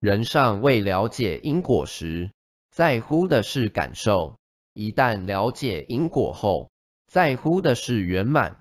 人尚未了解因果时在乎的是感受。一旦了解因果后在乎的是圆满。